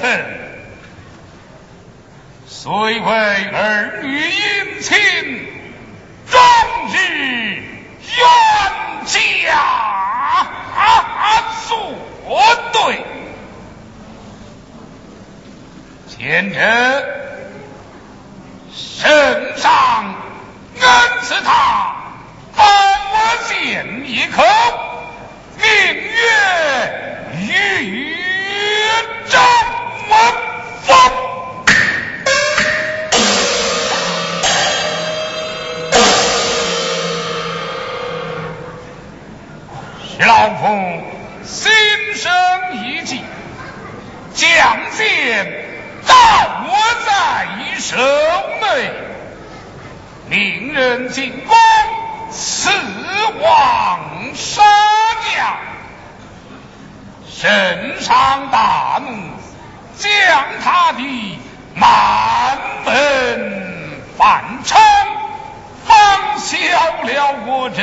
臣虽为儿女姻亲终日冤家作对前者圣上恩赐他封我进一口明月与朕汪峰老夫心生一计将剑早在手内命人进攻死亡杀将圣上大怒。将他的满门反超放下了。我这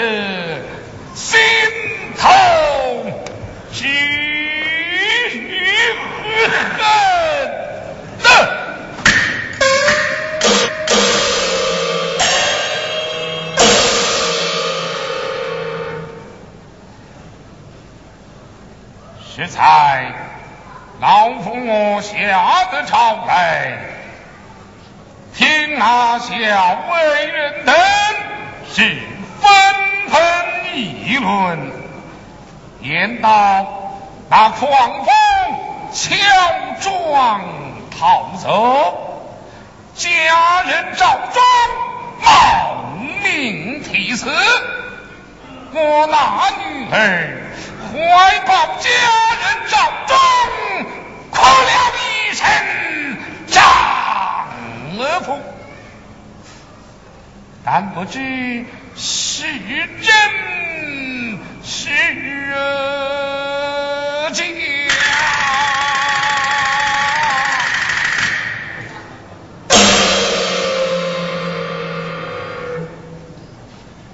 心头之恨。石材老夫我下得朝来，听那小为人等是纷纷议论，言道那狂风强撞逃走，家人赵庄冒命提死，我那女儿怀抱家人赵庄。丈夫但不知是真是假。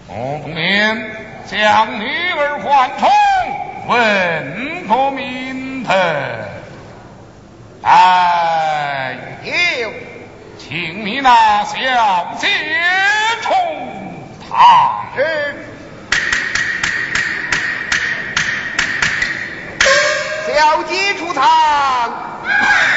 我公明将女儿换出问不明白哎呦请你那小姐出堂小姐出堂。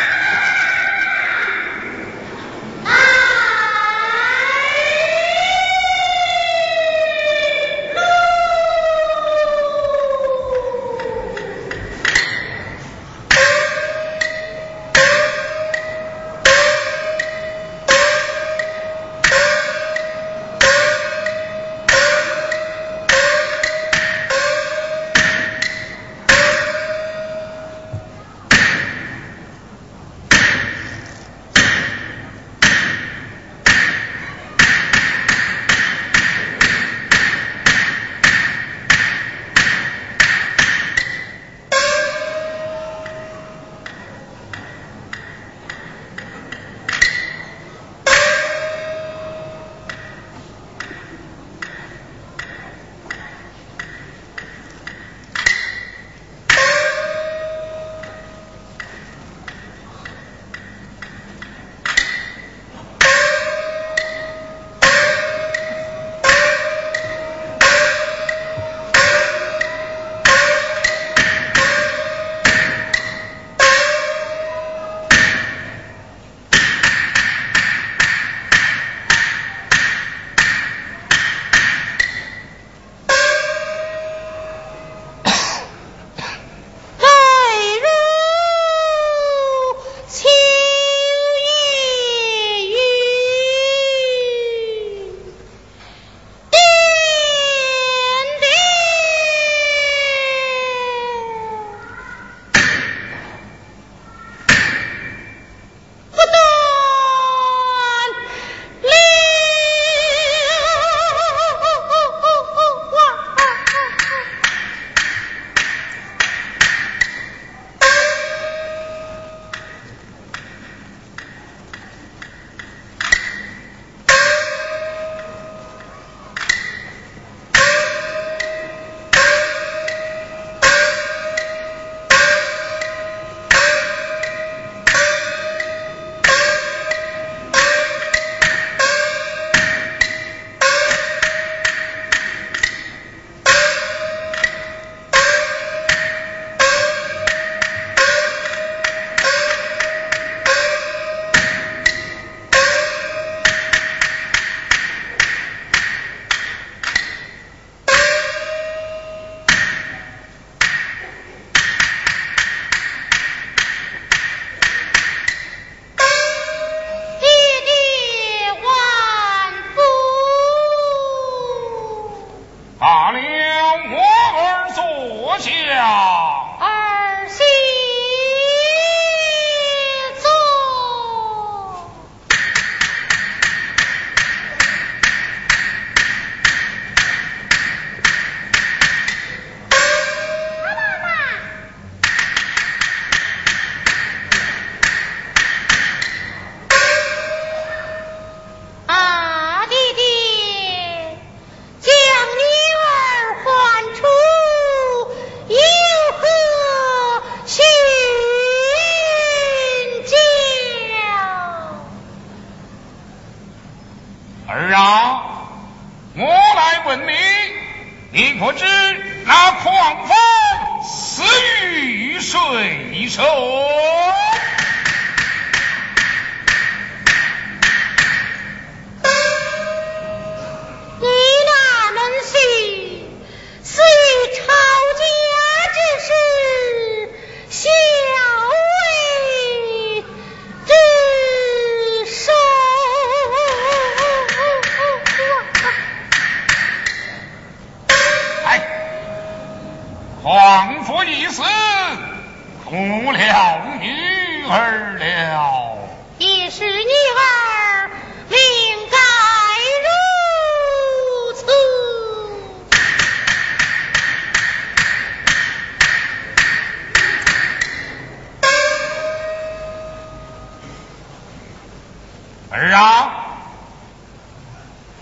儿啊，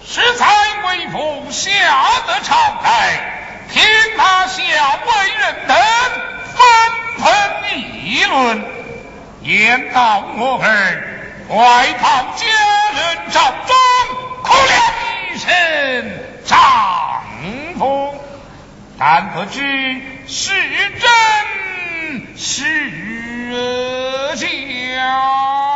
适才为父下得朝台，听他下为人等纷纷议论，言道我儿外逃家人帐中，哭了一声丈夫，但不知是真是假。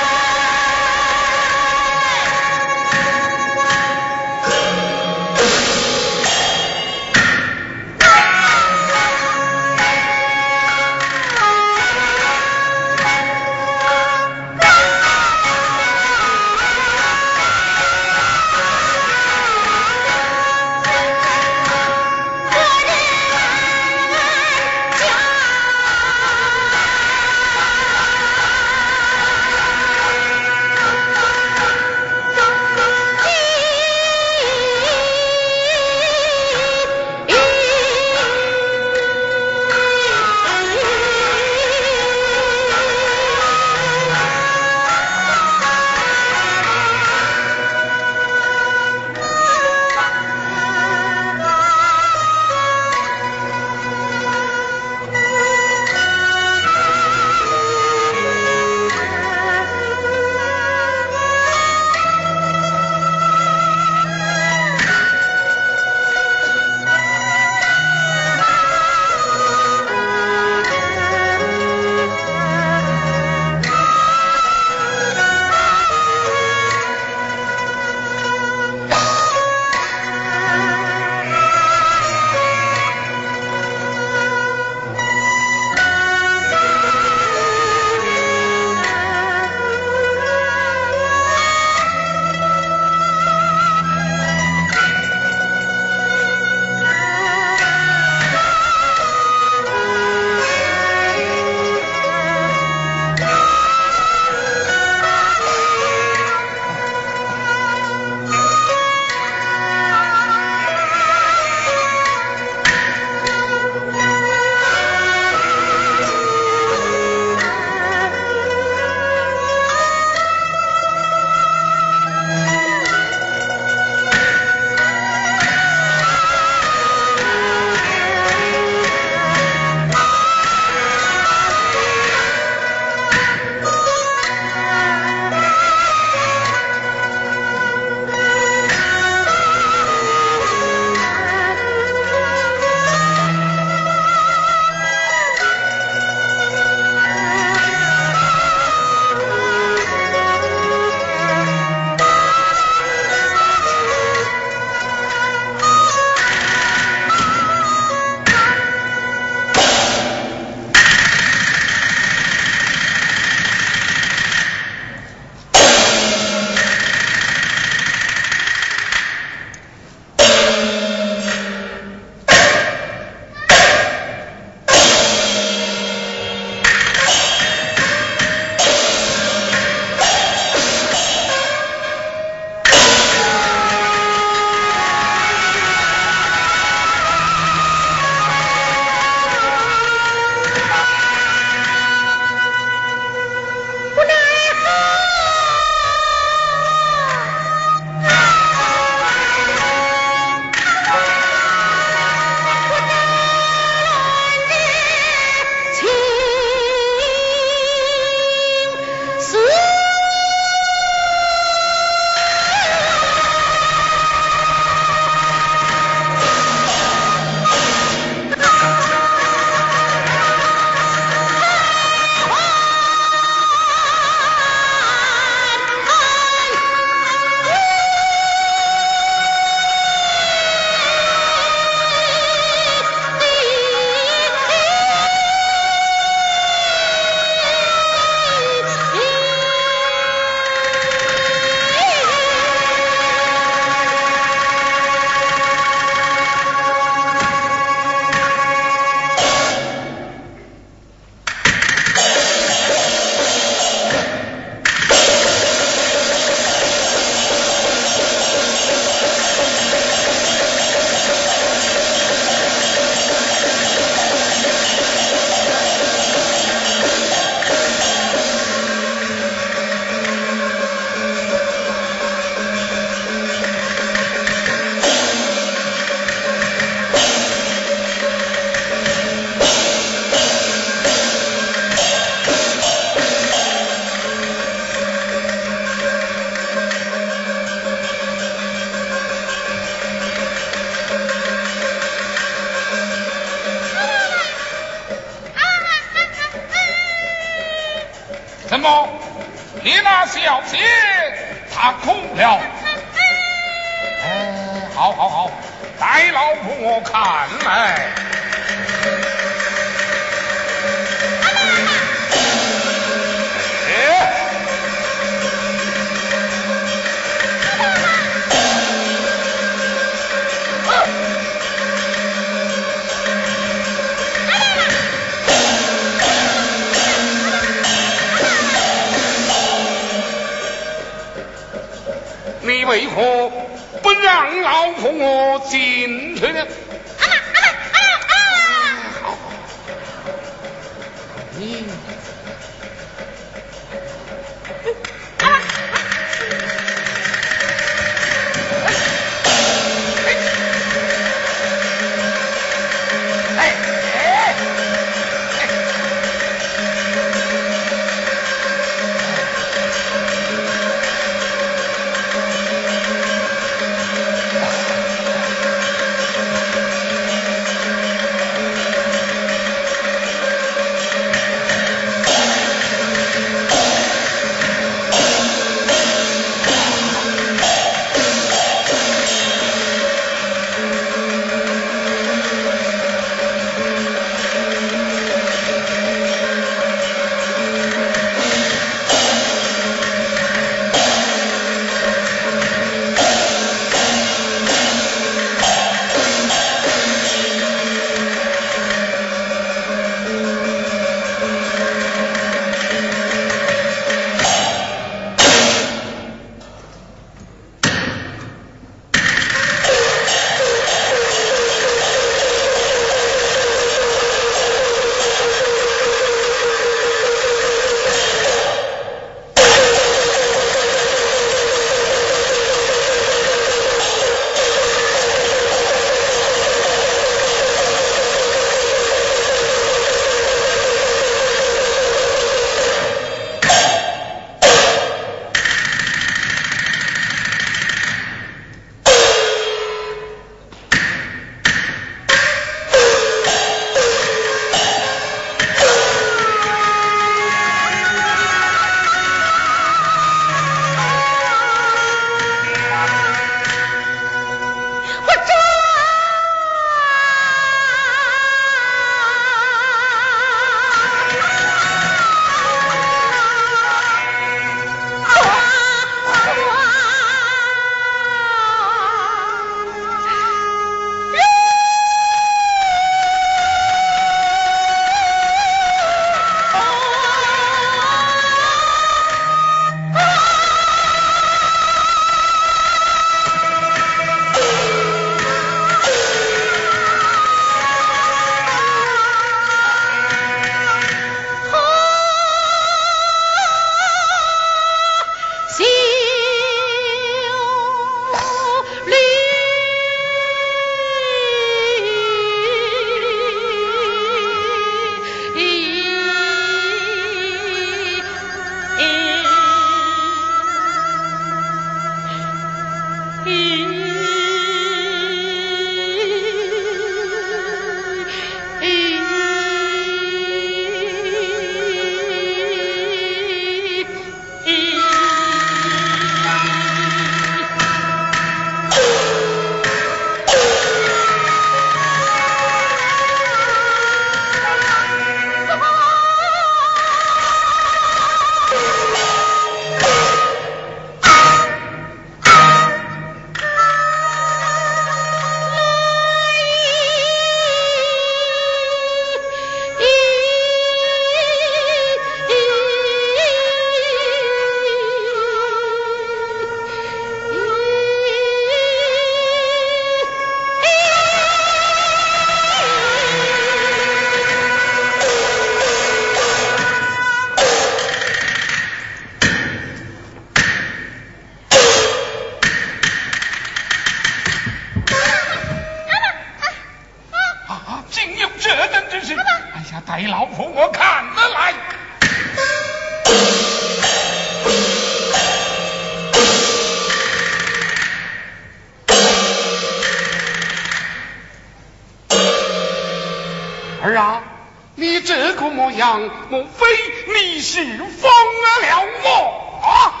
你是疯了我？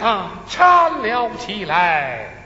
将他搀了起来。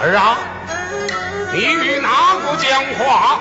儿啊你与哪个讲话